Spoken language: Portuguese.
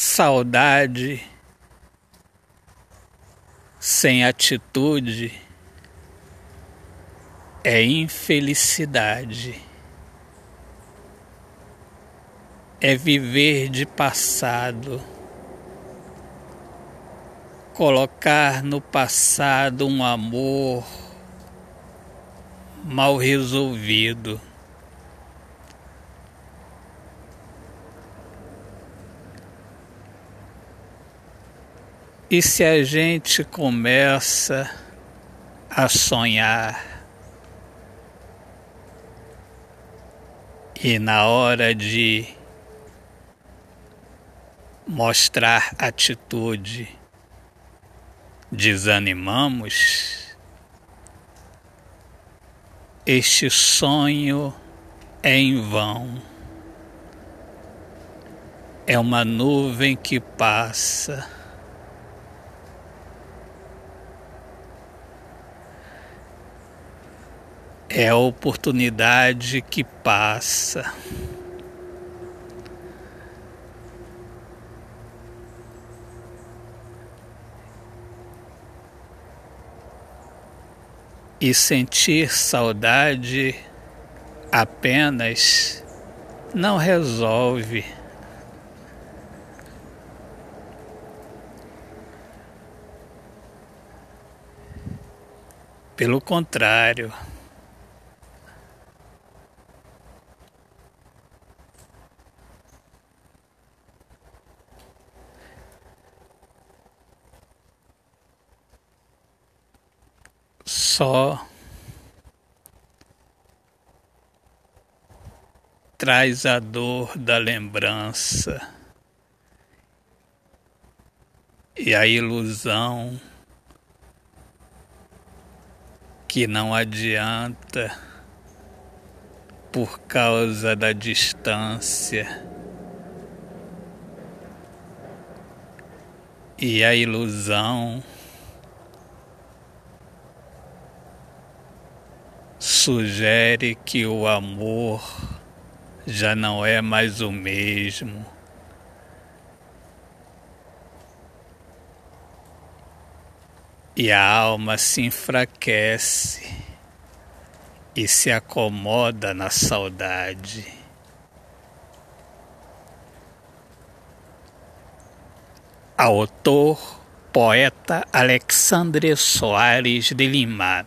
Saudade sem atitude é infelicidade. É viver de passado. Colocar no passado um amor mal resolvido. E se a gente começa a sonhar? E na hora de mostrar atitude desanimamos, este sonho é em vão. É uma nuvem que passa é a oportunidade que passa. E sentir saudade apenas não resolve. Pelo contrário, só traz a dor da lembrança e a ilusão que não adianta por causa da distância. E a ilusão sugere que o amor já não é mais o mesmo. E a alma se enfraquece e se acomoda na saudade. Autor, poeta Alexandre Soares de Lima